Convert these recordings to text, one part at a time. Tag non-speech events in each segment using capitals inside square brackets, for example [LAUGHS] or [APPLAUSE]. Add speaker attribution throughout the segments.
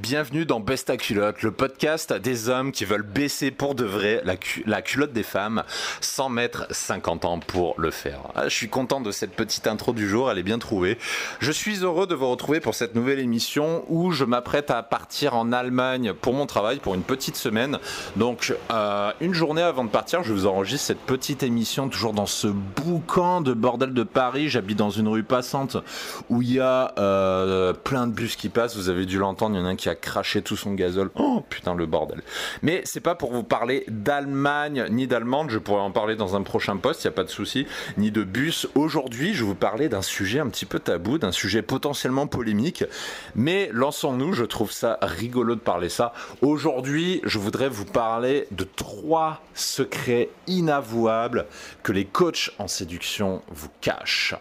Speaker 1: Bienvenue dans Besta Culotte, le podcast des hommes qui veulent baisser pour de vrai la, culotte des femmes sans mettre 50 ans pour le faire. Ah, je suis content de cette petite intro du jour, elle est bien trouvée. Je suis heureux de vous retrouver pour cette nouvelle émission où je m'apprête à partir en Allemagne pour mon travail pour une petite semaine. Donc euh, une journée avant de partir, je vous enregistre cette petite émission toujours dans ce boucan de bordel de Paris. J'habite dans une rue passante où il y a euh, plein de bus qui passent. Vous avez dû l'entendre, il y en a un qui a craché tout son gazole. Oh putain le bordel. Mais c'est pas pour vous parler d'Allemagne ni d'Allemande, je pourrais en parler dans un prochain poste, il y a pas de souci, ni de bus. Aujourd'hui, je vous parler d'un sujet un petit peu tabou, d'un sujet potentiellement polémique, mais lançons-nous, je trouve ça rigolo de parler ça. Aujourd'hui, je voudrais vous parler de trois secrets inavouables que les coachs en séduction vous cachent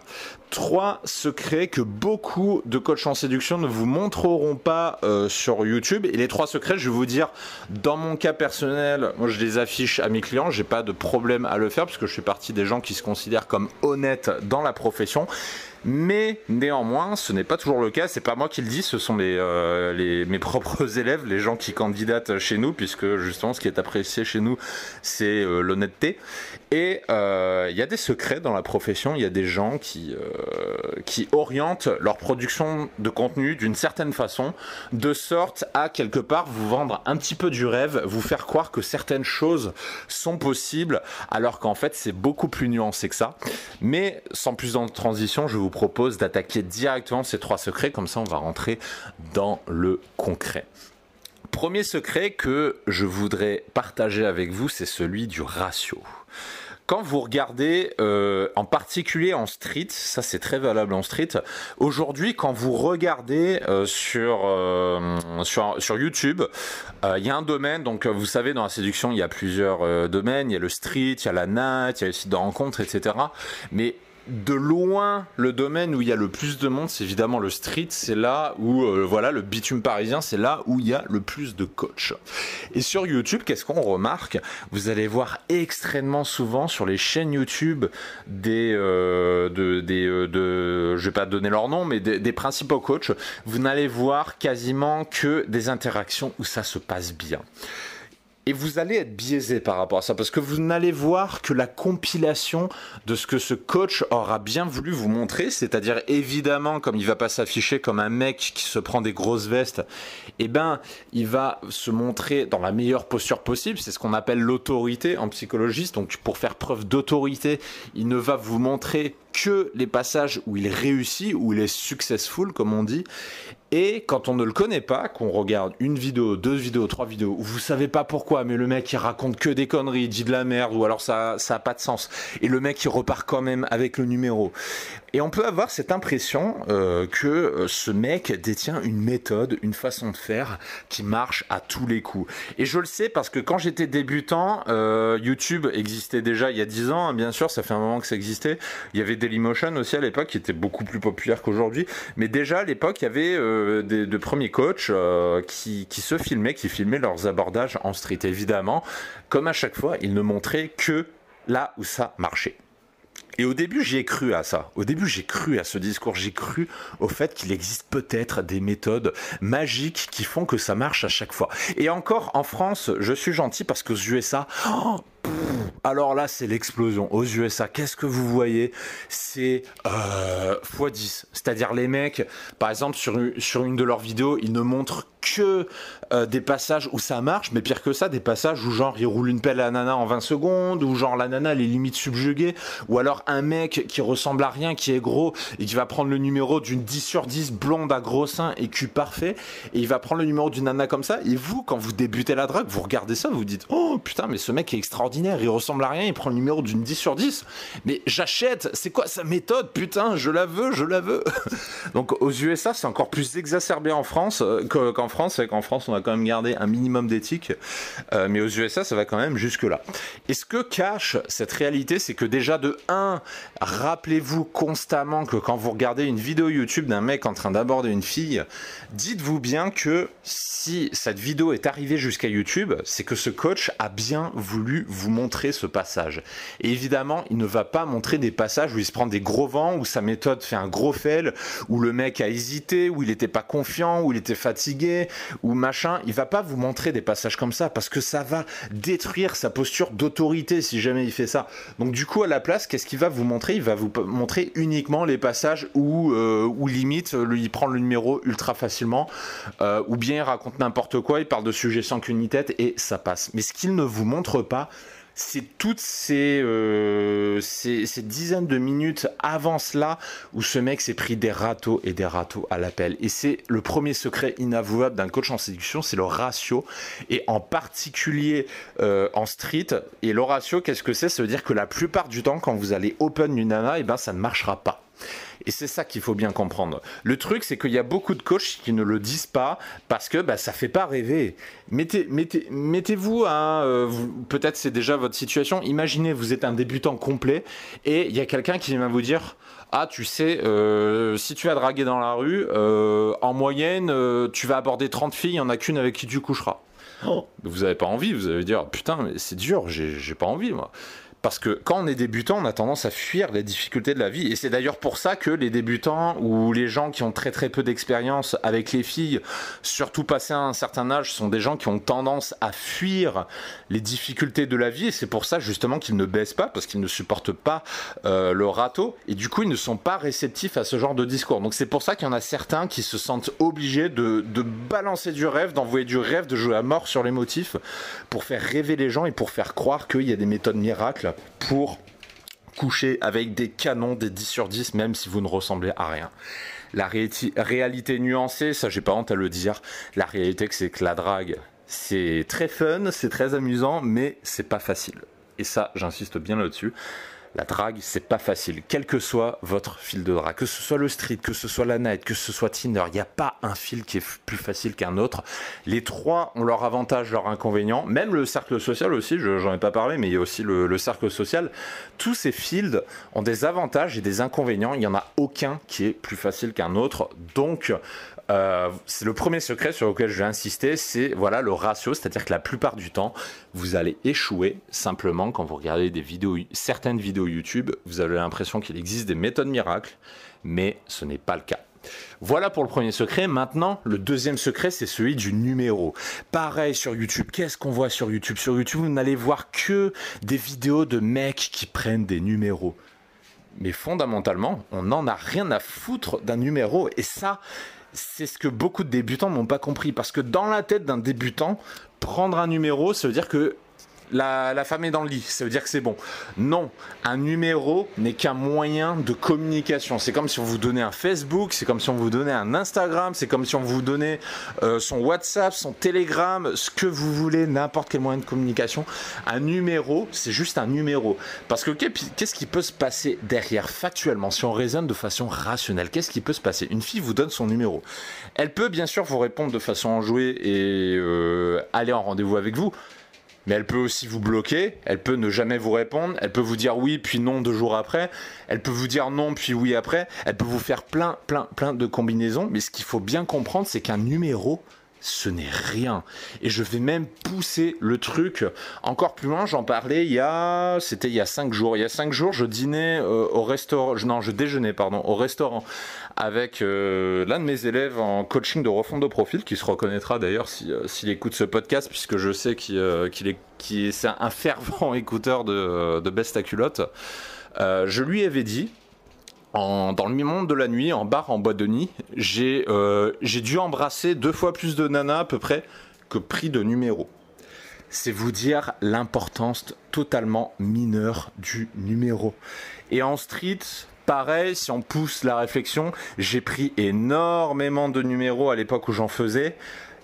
Speaker 1: trois secrets que beaucoup de coachs en séduction ne vous montreront pas euh, sur YouTube. Et les trois secrets, je vais vous dire, dans mon cas personnel, moi je les affiche à mes clients, j'ai pas de problème à le faire parce que je fais partie des gens qui se considèrent comme honnêtes dans la profession. Mais néanmoins, ce n'est pas toujours le cas. C'est pas moi qui le dis, ce sont euh, mes [LAUGHS] propres élèves, les gens qui candidatent chez nous, puisque justement, ce qui est apprécié chez nous, c'est euh, l'honnêteté. Et euh, il y a des secrets dans la profession. Il y a des gens qui qui orientent leur production de contenu d'une certaine façon, de sorte à quelque part vous vendre un petit peu du rêve, vous faire croire que certaines choses sont possibles, alors qu'en fait c'est beaucoup plus nuancé que ça. Mais sans plus de transition, je vous propose d'attaquer directement ces trois secrets, comme ça on va rentrer dans le concret. Premier secret que je voudrais partager avec vous, c'est celui du ratio. Quand vous regardez, euh, en particulier en street, ça c'est très valable en street. Aujourd'hui, quand vous regardez euh, sur, euh, sur, sur YouTube, il y a un domaine. Donc, vous savez, dans la séduction, il y a plusieurs domaines. Il y a le street, il y a la night, il y a les sites de rencontres, etc. Mais de loin, le domaine où il y a le plus de monde, c'est évidemment le street. C'est là où, euh, voilà, le bitume parisien, c'est là où il y a le plus de coachs. Et sur YouTube, qu'est-ce qu'on remarque? Vous allez voir extrêmement souvent sur les chaînes YouTube des, euh, de, des, euh, de, je vais pas donner leur nom, mais des, des principaux coachs. Vous n'allez voir quasiment que des interactions où ça se passe bien. Et vous allez être biaisé par rapport à ça, parce que vous n'allez voir que la compilation de ce que ce coach aura bien voulu vous montrer, c'est-à-dire évidemment, comme il va pas s'afficher comme un mec qui se prend des grosses vestes, eh ben, il va se montrer dans la meilleure posture possible, c'est ce qu'on appelle l'autorité en psychologie, donc pour faire preuve d'autorité, il ne va vous montrer que les passages où il réussit, où il est successful, comme on dit. Et quand on ne le connaît pas, qu'on regarde une vidéo, deux vidéos, trois vidéos, où vous savez pas pourquoi, mais le mec il raconte que des conneries, il dit de la merde, ou alors ça ça a pas de sens, et le mec il repart quand même avec le numéro. Et on peut avoir cette impression euh, que euh, ce mec détient une méthode, une façon de faire qui marche à tous les coups. Et je le sais parce que quand j'étais débutant, euh, YouTube existait déjà il y a 10 ans, hein, bien sûr, ça fait un moment que ça existait. Il y avait Dailymotion aussi à l'époque qui était beaucoup plus populaire qu'aujourd'hui, mais déjà à l'époque il y avait des, de premiers coachs qui, qui se filmaient, qui filmaient leurs abordages en street. Évidemment, comme à chaque fois, ils ne montraient que là où ça marchait. Et au début, j'y ai cru à ça. Au début, j'ai cru à ce discours. J'ai cru au fait qu'il existe peut-être des méthodes magiques qui font que ça marche à chaque fois. Et encore, en France, je suis gentil parce qu'aux USA, oh, alors là, c'est l'explosion. Aux USA, qu'est-ce que vous voyez? C'est euh, x10. C'est-à-dire les mecs, par exemple, sur, sur une de leurs vidéos, ils ne montrent euh, des passages où ça marche, mais pire que ça, des passages où genre il roule une pelle à nana en 20 secondes, ou genre la nana elle est limite subjuguée, ou alors un mec qui ressemble à rien, qui est gros, et qui va prendre le numéro d'une 10 sur 10 blonde à gros seins et cul parfait, et il va prendre le numéro d'une nana comme ça, et vous, quand vous débutez la drague, vous regardez ça, vous vous dites, oh putain, mais ce mec est extraordinaire, il ressemble à rien, il prend le numéro d'une 10 sur 10, mais j'achète, c'est quoi sa méthode, putain, je la veux, je la veux. [LAUGHS] Donc aux USA, c'est encore plus exacerbé en France euh, qu'en France différence, c'est qu'en France, on va quand même garder un minimum d'éthique, euh, mais aux USA, ça va quand même jusque-là. Et ce que cache cette réalité, c'est que déjà de 1, rappelez-vous constamment que quand vous regardez une vidéo YouTube d'un mec en train d'aborder une fille, dites-vous bien que si cette vidéo est arrivée jusqu'à YouTube, c'est que ce coach a bien voulu vous montrer ce passage. Et évidemment, il ne va pas montrer des passages où il se prend des gros vents, où sa méthode fait un gros fail, où le mec a hésité, où il n'était pas confiant, où il était fatigué, ou machin. Il va pas vous montrer des passages comme ça parce que ça va détruire sa posture d'autorité si jamais il fait ça. Donc du coup, à la place, qu'est-ce qu'il va vous montrer? Il va vous montrer uniquement les passages où, euh, limite, il prend le numéro ultra facilement, euh, ou bien il raconte n'importe quoi, il parle de sujets sans qu'une tête et ça passe. Mais ce qu'il ne vous montre pas, c'est toutes euh, ces, ces, dizaines de minutes avant cela où ce mec s'est pris des râteaux et des râteaux à l'appel. Et c'est le premier secret inavouable d'un coach en séduction, c'est le ratio. Et en particulier euh, en street. Et le ratio, qu'est-ce que c'est? Ça veut dire que la plupart du temps, quand vous allez open une nana, eh ben ça ne marchera pas. Et c'est ça qu'il faut bien comprendre. Le truc, c'est qu'il y a beaucoup de coachs qui ne le disent pas parce que bah, ça fait pas rêver. Mettez, mettez, mettez-vous à, euh, peut-être c'est déjà votre situation. Imaginez, vous êtes un débutant complet et il y a quelqu'un qui vient vous dire. Ah, tu sais, euh, si tu as dragué dans la rue, euh, en moyenne, tu vas aborder 30 filles, il n'y en a qu'une avec qui tu coucheras. Oh. Vous n'avez pas envie, vous allez dire, putain, mais c'est dur, j'ai pas envie, moi. Parce que quand on est débutant, on a tendance à fuir les difficultés de la vie. Et c'est d'ailleurs pour ça que les débutants ou les gens qui ont très très peu d'expérience avec les filles, surtout passé un certain âge, sont des gens qui ont tendance à fuir les difficultés de la vie. Et c'est pour ça justement qu'ils ne baissent pas, parce qu'ils ne supportent pas euh, le râteau. Et du coup, ils ne sont pas réceptifs à ce genre de discours. Donc c'est pour ça qu'il y en a certains qui se sentent obligés de, de balancer du rêve, d'envoyer du rêve, de jouer à mort sur les motifs, pour faire rêver les gens et pour faire croire qu'il y a des méthodes miracles pour coucher avec des canons des 10 sur 10, même si vous ne ressemblez à rien. La réalité nuancée, ça j'ai pas honte à le dire, la réalité c'est que la drague, c'est très fun, c'est très amusant, mais c'est pas facile. Et ça, j'insiste bien là-dessus. La drague, c'est pas facile, quel que soit votre fil de drague, que ce soit le street, que ce soit la night, que ce soit Tinder, il n'y a pas un fil qui est plus facile qu'un autre. Les trois ont leur avantage, leur inconvénient. Même le cercle social aussi, j'en ai pas parlé, mais il y a aussi le, cercle social. Tous ces fields ont des avantages et des inconvénients. Il n'y en a aucun qui est plus facile qu'un autre. Donc, euh, c'est le premier secret sur lequel je vais insister, c'est voilà le ratio, c'est-à-dire que la plupart du temps, vous allez échouer simplement quand vous regardez des vidéos, certaines vidéos YouTube, vous avez l'impression qu'il existe des méthodes miracles, mais ce n'est pas le cas. Voilà pour le premier secret. Maintenant, le deuxième secret, c'est celui du numéro. Pareil sur YouTube. Qu'est-ce qu'on voit sur YouTube? Sur YouTube, vous n'allez voir que des vidéos de mecs qui prennent des numéros. Mais fondamentalement, on n'en a rien à foutre d'un numéro. Et ça, c'est ce que beaucoup de débutants n'ont pas compris. Parce que dans la tête d'un débutant, prendre un numéro, ça veut dire que la, femme est dans le lit, ça veut dire que c'est bon. Non, un numéro n'est qu'un moyen de communication. C'est comme si on vous donnait un Facebook, c'est comme si on vous donnait un Instagram, c'est comme si on vous donnait euh, son WhatsApp, son Telegram, ce que vous voulez, n'importe quel moyen de communication. Un numéro, c'est juste un numéro. Parce que qu'est-ce qui peut se passer derrière factuellement, si on raisonne de façon rationnelle Qu'est-ce qui peut se passer? Une fille vous donne son numéro. Elle peut bien sûr vous répondre de façon enjouée et euh, aller en rendez-vous avec vous mais elle peut aussi vous bloquer, elle peut ne jamais vous répondre, elle peut vous dire oui puis non deux jours après, elle peut vous dire non puis oui après, elle peut vous faire plein plein plein de combinaisons, mais ce qu'il faut bien comprendre c'est qu'un numéro ce n'est rien. Et je vais même pousser le truc encore plus loin. J'en parlais il y a, c'était il y a cinq jours. Il y a cinq jours, je dînais euh, au restaurant, non, je déjeunais, pardon, au restaurant avec euh, l'un de mes élèves en coaching de refonte de profil, qui se reconnaîtra d'ailleurs euh, s'il écoute ce podcast, puisque je sais qu'il est, est un [LAUGHS] fervent écouteur de, de Best à culotte. je lui avais dit, dans le monde de la nuit, en bar, en boîte de nuit, euh, j'ai dû embrasser deux fois plus de nanas à peu près que prix de numéro. C'est vous dire l'importance totalement mineure du numéro. Et en street, pareil, si on pousse la réflexion, j'ai pris énormément de numéros à l'époque où j'en faisais.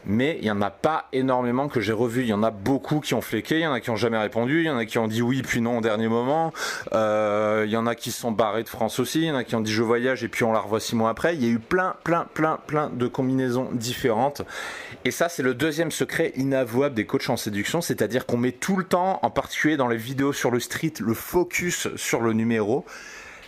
Speaker 1: Mais il n'y en a pas énormément que j'ai revu. Il y en a beaucoup qui ont fléqué, il y en a qui ont jamais répondu, il y en a qui ont dit oui puis non au dernier moment, euh, il y en a qui sont barrés de France aussi, il y en a qui ont dit je voyage et puis on la revoit six mois après. Il y a eu plein, plein, plein, plein de combinaisons différentes. Et ça, c'est le deuxième secret inavouable des coachs en séduction, c'est-à-dire qu'on met tout le temps, en particulier dans les vidéos sur le street, le focus sur le numéro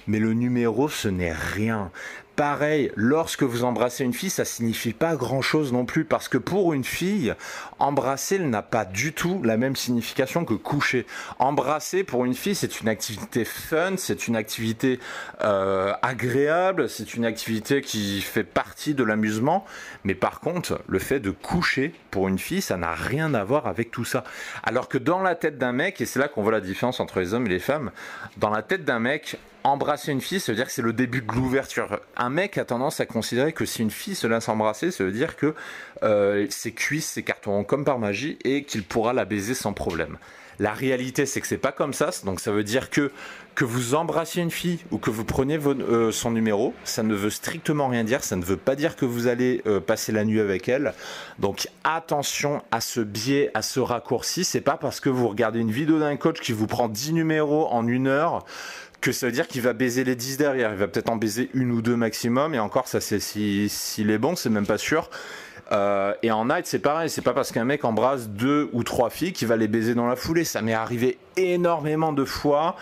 Speaker 1: mais le numéro ce n'est rien. Pareil, lorsque vous embrassez une fille, ça signifie pas grand chose non plus parce que pour une fille, embrasser n'a pas du tout la même signification que coucher. Embrasser pour une fille, c'est une activité fun, c'est une activité euh, agréable, c'est une activité qui fait partie de l'amusement. Mais par contre, le fait de coucher pour une fille, ça n'a rien à voir avec tout ça. Alors que dans la tête d'un mec, et c'est là qu'on voit la différence entre les hommes et les femmes, dans la tête d'un mec, embrasser une fille, ça veut dire que c'est le début de l'ouverture. Un mec a tendance à considérer que si une fille se laisse embrasser, ça veut dire que euh, ses cuisses s'écarteront comme par magie et qu'il pourra la baiser sans problème. La réalité, c'est que c'est pas comme ça. Donc, ça veut dire que que vous embrassiez une fille ou que vous preniez euh, son numéro, ça ne veut strictement rien dire. Ça ne veut pas dire que vous allez euh, passer la nuit avec elle. Donc, attention à ce biais, à ce raccourci. C'est pas parce que vous regardez une vidéo d'un coach qui vous prend 10 numéros en une heure que ça veut dire qu'il va baiser les 10 derrière. Il va peut-être en baiser une ou deux maximum. Et encore, ça, c'est s'il si, est bon, c'est même pas sûr. Euh, et en night, c'est pareil. C'est pas parce qu'un mec embrasse deux ou trois filles qu'il va les baiser dans la foulée. Ça m'est arrivé énormément de fois.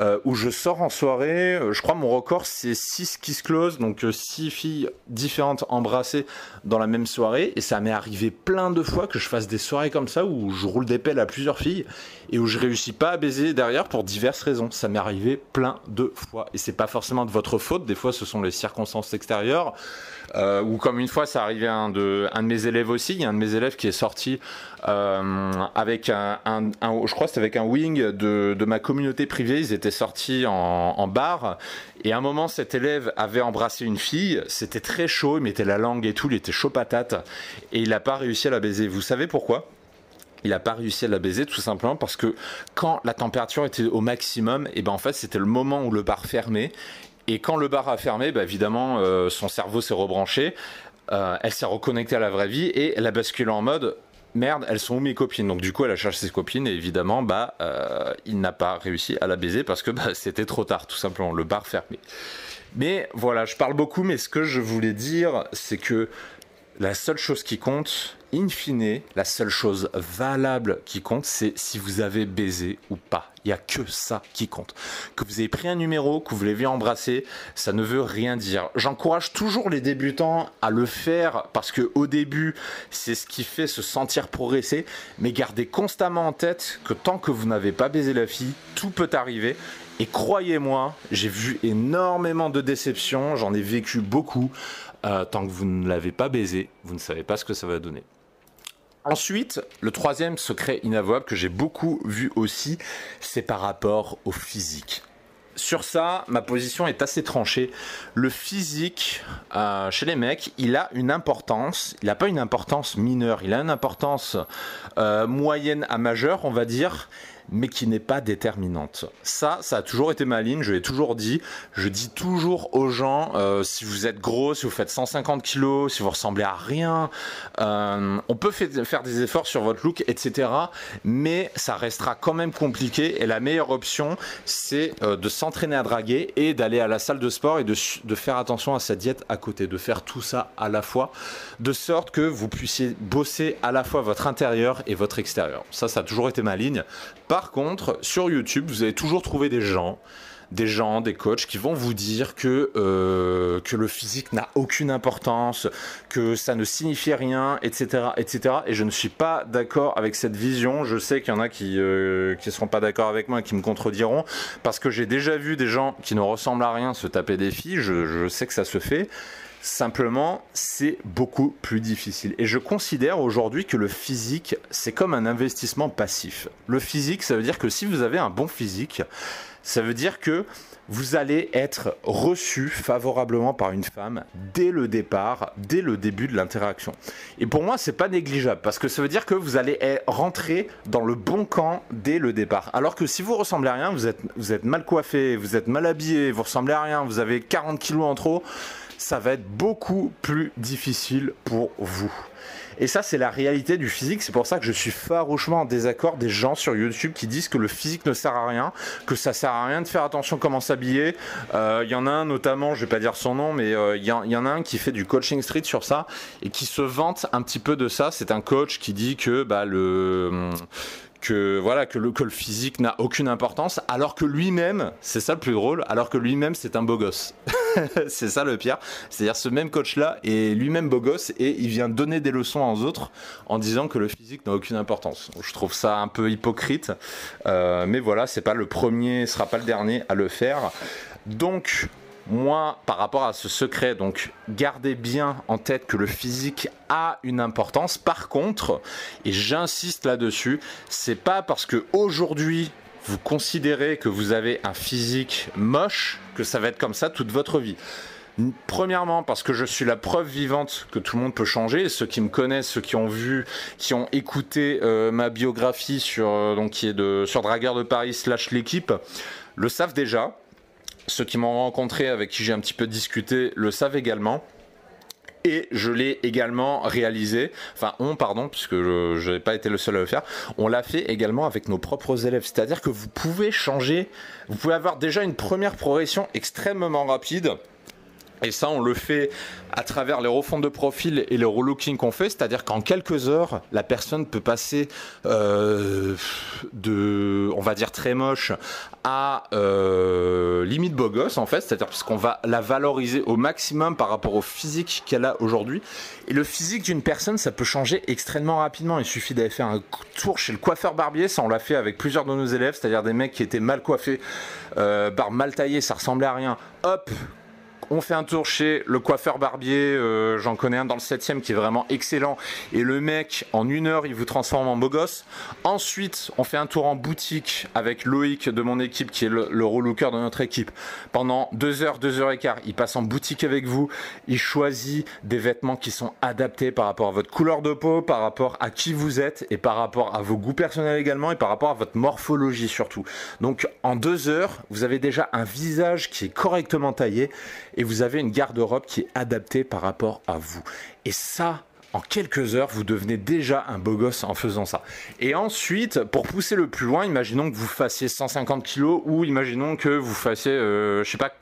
Speaker 1: Euh, où je sors en soirée. Euh, je crois mon record c'est 6 kiss close, donc 6 filles différentes embrassées dans la même soirée. Et ça m'est arrivé plein de fois que je fasse des soirées comme ça où je roule des pelles à plusieurs filles et où je réussis pas à baiser derrière pour diverses raisons. Ça m'est arrivé plein de fois. Et c'est pas forcément de votre faute, des fois ce sont les circonstances extérieures. Euh, ou comme une fois, ça arrivait à un de, mes élèves aussi. Il y a un de mes élèves qui est sorti euh, avec un, un, je crois c'était avec un wing de, de, ma communauté privée. Ils étaient sortis en, bar. Et à un moment, cet élève avait embrassé une fille. C'était très chaud. Il mettait la langue et tout. Il était chaud patate. Et il n'a pas réussi à la baiser. Vous savez pourquoi? Il n'a pas réussi à la baiser tout simplement parce que quand la température était au maximum, et ben en fait c'était le moment où le bar fermait et quand le bar a fermé, bah évidemment, euh, son cerveau s'est rebranché, euh, elle s'est reconnectée à la vraie vie et elle a basculé en mode merde, elles sont où mes copines? Donc du coup, elle a cherché ses copines et évidemment, bah, euh, il n'a pas réussi à la baiser parce que bah, [LAUGHS] c'était trop tard, tout simplement, le bar fermé. Mais voilà, je parle beaucoup, mais ce que je voulais dire, c'est que la seule chose qui compte, in fine, la seule chose valable qui compte, c'est si vous avez baisé ou pas. Il n'y a que ça qui compte. Que vous ayez pris un numéro, que vous l'ayez embrassé, ça ne veut rien dire. J'encourage toujours les débutants à le faire parce que au début, c'est ce qui fait se sentir progresser. Mais gardez constamment en tête que tant que vous n'avez pas baisé la fille, tout peut arriver. Et croyez-moi, j'ai vu énormément de déceptions, j'en ai vécu beaucoup. Euh, tant que vous ne l'avez pas baisé, vous ne savez pas ce que ça va donner. Ensuite, le troisième secret inavouable que j'ai beaucoup vu aussi, c'est par rapport au physique. Sur ça, ma position est assez tranchée. Le physique, euh, chez les mecs, il a une importance. Il n'a pas une importance mineure, il a une importance euh, moyenne à majeure, on va dire mais qui n'est pas déterminante. Ça, ça a toujours été ma ligne, je l'ai toujours dit. Je dis toujours aux gens, euh, si vous êtes gros, si vous faites 150 kilos, si vous ressemblez à rien, euh, on peut faire des efforts sur votre look, etc. Mais ça restera quand même compliqué et la meilleure option, c'est euh, de s'entraîner à draguer et d'aller à la salle de sport et de, de faire attention à sa diète à côté, de faire tout ça à la fois, de sorte que vous puissiez bosser à la fois votre intérieur et votre extérieur. Ça, ça a toujours été ma ligne. Par contre, sur YouTube, vous allez toujours trouver des gens, des gens, des coachs qui vont vous dire que, euh, le physique n'a aucune importance, que ça ne signifie rien, etc., etc. Et je ne suis pas d'accord avec cette vision. Je sais qu'il y en a qui ne euh, seront pas d'accord avec moi et qui me contrediront, parce que j'ai déjà vu des gens qui ne ressemblent à rien se taper des filles. je sais que ça se fait. Simplement, c'est beaucoup plus difficile. Et je considère aujourd'hui que le physique, c'est comme un investissement passif. Le physique, ça veut dire que si vous avez un bon physique, ça veut dire que vous allez être reçu favorablement par une femme dès le départ, dès le début de l'interaction. Et pour moi, c'est pas négligeable parce que ça veut dire que vous allez rentrer dans le bon camp dès le départ. Alors que si vous ressemblez à rien, vous êtes, vous êtes mal coiffé, vous êtes mal habillé, vous ressemblez à rien, vous avez 40 kilos en trop, ça va être beaucoup plus difficile pour vous. Et ça, c'est la réalité du physique. C'est pour ça que je suis farouchement en désaccord des gens sur YouTube qui disent que le physique ne sert à rien, que ça sert à rien de faire attention comment s'habiller. Il euh, y en a un notamment, je vais pas dire son nom, mais il euh, y, y, en a un qui fait du coaching street sur ça et qui se vante un petit peu de ça. C'est un coach qui dit que bah, le que voilà que le, que le physique n'a aucune importance, alors que lui-même, c'est ça le plus drôle, alors que lui-même c'est un beau gosse. [LAUGHS] [LAUGHS] c'est ça le pire. C'est-à-dire ce même coach-là est lui-même beau gosse et il vient donner des leçons aux autres en disant que le physique n'a aucune importance. Je trouve ça un peu hypocrite, euh, mais voilà, c'est pas le premier, ce sera pas le dernier à le faire. Donc moi, par rapport à ce secret, donc gardez bien en tête que le physique a une importance. Par contre, et j'insiste là-dessus, c'est pas parce que aujourd'hui vous considérez que vous avez un physique moche que ça va être comme ça toute votre vie. Premièrement, parce que je suis la preuve vivante que tout le monde peut changer. ceux qui me connaissent, ceux qui ont vu, qui ont écouté euh, ma biographie sur, euh, de, sur Dragueur de Paris slash l'équipe, le savent déjà. Ceux qui m'ont rencontré, avec qui j'ai un petit peu discuté, le savent également. Et je l'ai également réalisé, enfin on pardon, puisque je n'ai pas été le seul à le faire, on l'a fait également avec nos propres élèves. C'est-à-dire que vous pouvez changer, vous pouvez avoir déjà une première progression extrêmement rapide et ça, on le fait à travers les refonds de profil et le relooking qu'on fait, c'est-à-dire qu'en quelques heures, la personne peut passer euh, de, on va dire très moche, à euh, limite beau gosse en fait, c'est-à-dire parce qu'on va la valoriser au maximum par rapport au physique qu'elle a aujourd'hui. Et le physique d'une personne, ça peut changer extrêmement rapidement. Il suffit d'aller faire un tour chez le coiffeur barbier, ça on l'a fait avec plusieurs de nos élèves, c'est-à-dire des mecs qui étaient mal coiffés, euh, barbe mal taillée, ça ressemblait à rien. Hop, on fait un tour chez le coiffeur barbier, euh, j'en connais un dans le 7 qui est vraiment excellent. Et le mec, en une heure, il vous transforme en beau gosse. Ensuite, on fait un tour en boutique avec Loïc de mon équipe, qui est le, le relooker de notre équipe. Pendant deux heures, deux heures et quart, il passe en boutique avec vous. Il choisit des vêtements qui sont adaptés par rapport à votre couleur de peau, par rapport à qui vous êtes et par rapport à vos goûts personnels également et par rapport à votre morphologie surtout. Donc, en deux heures, vous avez déjà un visage qui est correctement taillé et vous avez une garde-robe qui est adaptée par rapport à vous. Et ça, en quelques heures, vous devenez déjà un beau gosse en faisant ça. Et ensuite, pour pousser le plus loin, imaginons que vous fassiez 150 kilos ou imaginons que vous fassiez, euh, je sais pas,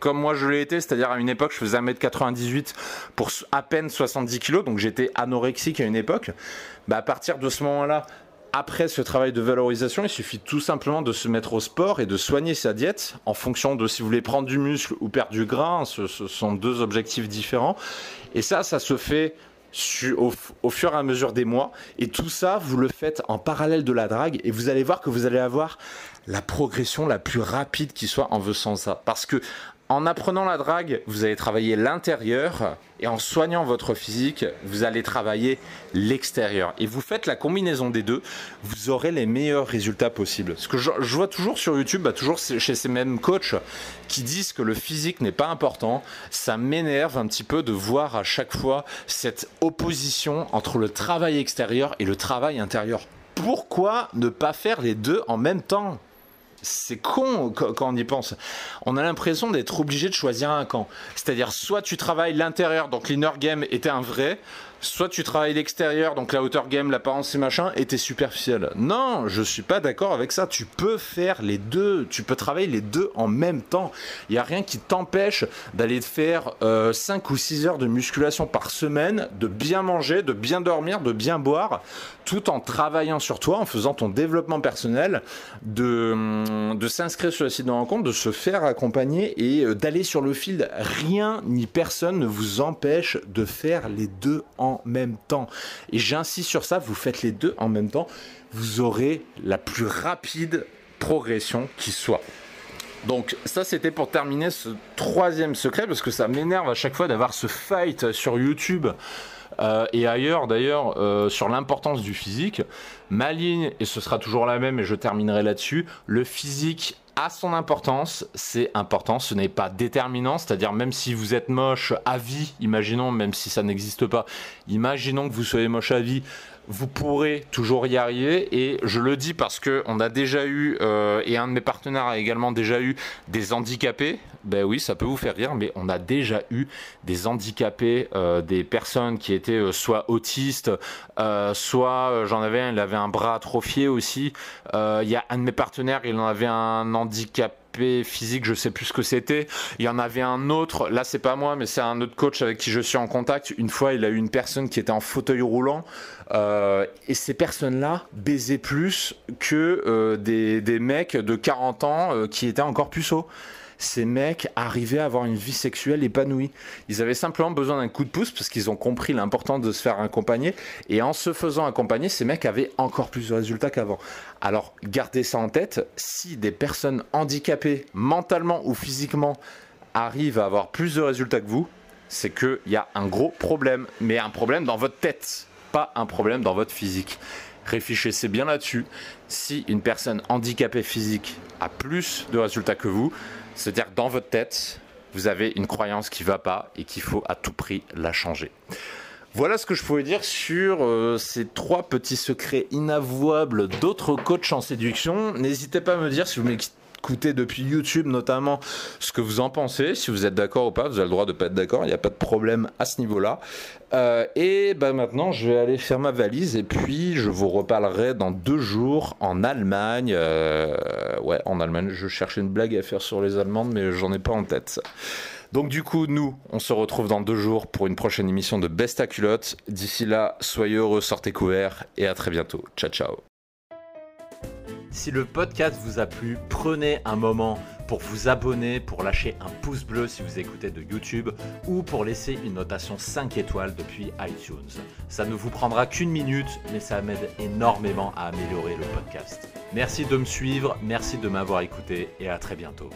Speaker 1: comme moi je l'ai été, c'est-à-dire à une époque je faisais 1m98 pour à peine 70 kilos, donc j'étais anorexique à une époque. Bah à partir de ce moment-là, après ce travail de valorisation, il suffit tout simplement de se mettre au sport et de soigner sa diète en fonction de si vous voulez prendre du muscle ou perdre du gras. Ce, sont deux objectifs différents. Et ça, ça se fait au, au, fur et à mesure des mois. Et tout ça, vous le faites en parallèle de la drague et vous allez voir que vous allez avoir la progression la plus rapide qui soit en faisant ça. Parce que en apprenant la drague, vous allez travailler l'intérieur et en soignant votre physique, vous allez travailler l'extérieur. Et vous faites la combinaison des deux, vous aurez les meilleurs résultats possibles. Ce que je, vois toujours sur YouTube, bah, toujours chez ces mêmes coachs qui disent que le physique n'est pas important, ça m'énerve un petit peu de voir à chaque fois cette opposition entre le travail extérieur et le travail intérieur. Pourquoi ne pas faire les deux en même temps? C'est con quand on y pense. On a l'impression d'être obligé de choisir un camp. C'est-à-dire, soit tu travailles l'intérieur, donc l'inner game était un vrai, soit tu travailles l'extérieur, donc la hauteur game, l'apparence et machin, et t'es superficiel. Non, je suis pas d'accord avec ça. Tu peux faire les deux. Tu peux travailler les deux en même temps. Il y a rien qui t'empêche d'aller faire 5 euh, ou 6 heures de musculation par semaine, de bien manger, de bien dormir, de bien boire, tout en travaillant sur toi, en faisant ton développement personnel, de, hum, s'inscrire sur le site de rencontre, de se faire accompagner et euh, d'aller sur le field. Rien ni personne ne vous empêche de faire les deux en même temps. Et j'insiste sur ça, vous faites les deux en même temps, vous aurez la plus rapide progression qui soit. Donc ça c'était pour terminer ce troisième secret parce que ça m'énerve à chaque fois d'avoir ce fight sur YouTube euh, et ailleurs d'ailleurs euh, sur l'importance du physique. Ma ligne, et ce sera toujours la même et je terminerai là-dessus, le physique a son importance, c'est important, ce n'est pas déterminant, c'est-à-dire même si vous êtes moche à vie, imaginons, même si ça n'existe pas, imaginons que vous soyez moche à vie, vous pourrez toujours y arriver. Et je le dis parce que on a déjà eu, euh, et un de mes partenaires a également déjà eu des handicapés. Ben oui, ça peut vous faire rire, mais on a déjà eu des handicapés, euh, des personnes qui étaient euh, soit autistes, soit j'en avais un, il avait un bras atrophié aussi. Il y a un de mes partenaires, il en avait un handicap physique, je sais plus ce que c'était. Il y en avait un autre, là c'est pas moi, mais c'est un autre coach avec qui je suis en contact. Une fois, il a eu une personne qui était en fauteuil roulant. Euh, et ces personnes-là baisaient plus que euh, des, des, mecs de 40 ans euh, qui étaient encore puceaux ces mecs arrivaient à avoir une vie sexuelle épanouie. Ils avaient simplement besoin d'un coup de pouce parce qu'ils ont compris l'importance de se faire accompagner. Et en se faisant accompagner, ces mecs avaient encore plus de résultats qu'avant. Alors gardez ça en tête. Si des personnes handicapées mentalement ou physiquement arrivent à avoir plus de résultats que vous, c'est qu'il y a un gros problème. Mais un problème dans votre tête, pas un problème dans votre physique réfléchissez bien là-dessus. Si une personne handicapée physique a plus de résultats que vous, c'est-à-dire dans votre tête, vous avez une croyance qui ne va pas et qu'il faut à tout prix la changer. Voilà ce que je pouvais dire sur euh, ces trois petits secrets inavouables d'autres coachs en séduction. N'hésitez pas à me dire si vous m'écoutez depuis YouTube notamment ce que vous en pensez, si vous êtes d'accord ou pas, vous avez le droit de pas être d'accord, il n'y a pas de problème à ce niveau-là. Euh, et bah maintenant, je vais aller faire ma valise et puis je vous reparlerai dans deux jours en Allemagne. Euh, ouais, en Allemagne. Je cherchais une blague à faire sur les Allemandes, mais j'en ai pas en tête. Donc du coup, nous, on se retrouve dans deux jours pour une prochaine émission de Besta Culotte. D'ici là, soyez heureux, sortez couverts et à très bientôt. Ciao, ciao. Si le podcast vous a plu, prenez un moment pour vous abonner, pour lâcher un pouce bleu si vous écoutez de YouTube ou pour laisser une notation 5 étoiles depuis iTunes. Ça ne vous prendra qu'une minute, mais ça m'aide énormément à améliorer le podcast. Merci de me suivre, merci de m'avoir écouté et à très bientôt.